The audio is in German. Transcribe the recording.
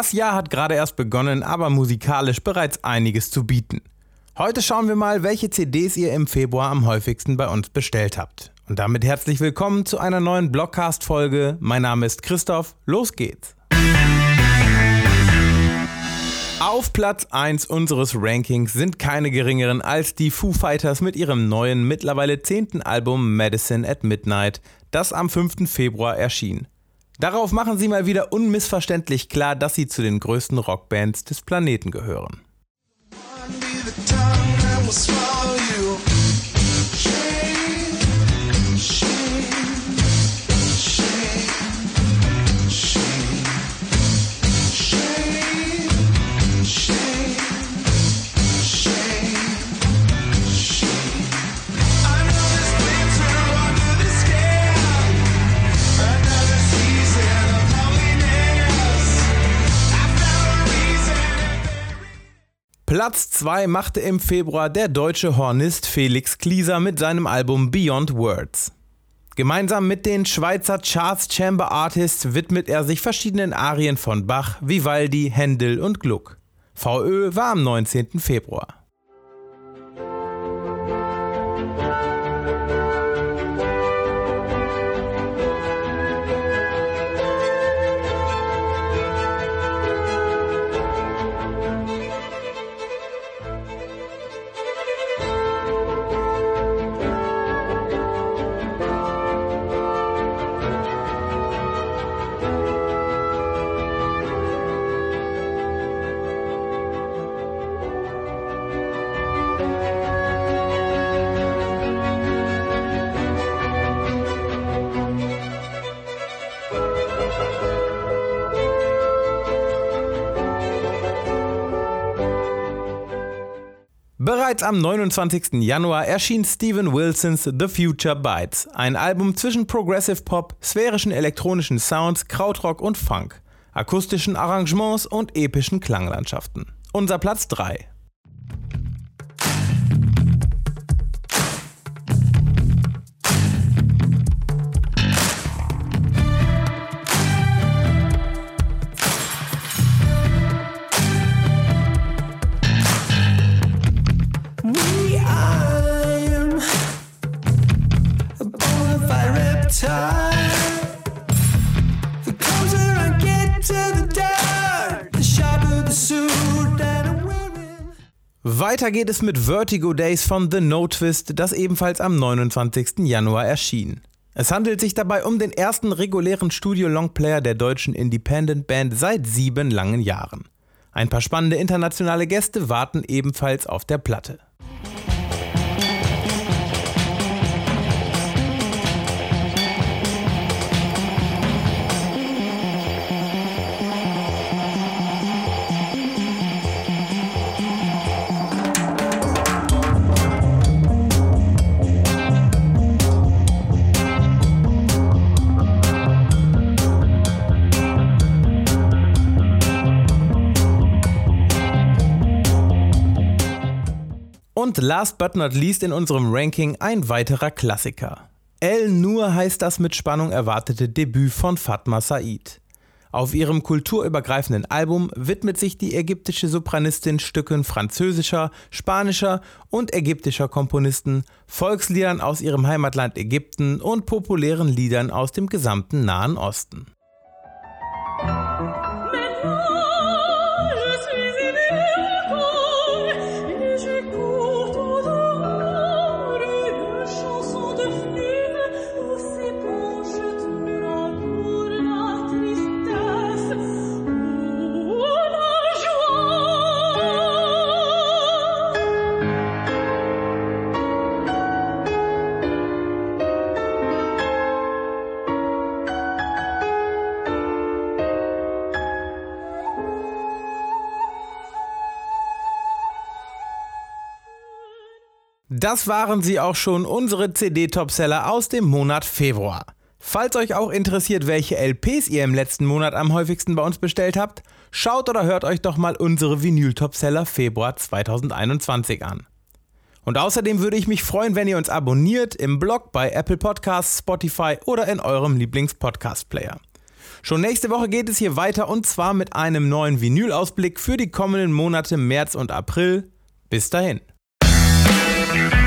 Das Jahr hat gerade erst begonnen, aber musikalisch bereits einiges zu bieten. Heute schauen wir mal, welche CDs ihr im Februar am häufigsten bei uns bestellt habt. Und damit herzlich willkommen zu einer neuen Blockcast-Folge. Mein Name ist Christoph, los geht's! Auf Platz 1 unseres Rankings sind keine geringeren als die Foo Fighters mit ihrem neuen, mittlerweile zehnten Album Medicine at Midnight, das am 5. Februar erschien. Darauf machen sie mal wieder unmissverständlich klar, dass sie zu den größten Rockbands des Planeten gehören. Platz 2 machte im Februar der deutsche Hornist Felix Klieser mit seinem Album Beyond Words. Gemeinsam mit den Schweizer Charts Chamber Artists widmet er sich verschiedenen Arien von Bach, Vivaldi, Händel und Gluck. VÖ war am 19. Februar. Bereits am 29. Januar erschien Steven Wilsons The Future Bites, ein Album zwischen Progressive Pop, sphärischen elektronischen Sounds, Krautrock und Funk, akustischen Arrangements und epischen Klanglandschaften. Unser Platz 3. Weiter geht es mit Vertigo Days von The No Twist, das ebenfalls am 29. Januar erschien. Es handelt sich dabei um den ersten regulären Studio-Longplayer der deutschen Independent Band seit sieben langen Jahren. Ein paar spannende internationale Gäste warten ebenfalls auf der Platte. Last but not least in unserem Ranking ein weiterer Klassiker. El Nur heißt das mit Spannung erwartete Debüt von Fatma Said. Auf ihrem kulturübergreifenden Album widmet sich die ägyptische Sopranistin Stücken französischer, spanischer und ägyptischer Komponisten, Volksliedern aus ihrem Heimatland Ägypten und populären Liedern aus dem gesamten Nahen Osten. Das waren sie auch schon, unsere CD-Topseller aus dem Monat Februar. Falls euch auch interessiert, welche LPs ihr im letzten Monat am häufigsten bei uns bestellt habt, schaut oder hört euch doch mal unsere Vinyl-Topseller Februar 2021 an. Und außerdem würde ich mich freuen, wenn ihr uns abonniert im Blog bei Apple Podcasts, Spotify oder in eurem Lieblings-Podcast-Player. Schon nächste Woche geht es hier weiter und zwar mit einem neuen Vinyl-Ausblick für die kommenden Monate März und April. Bis dahin. Avenue.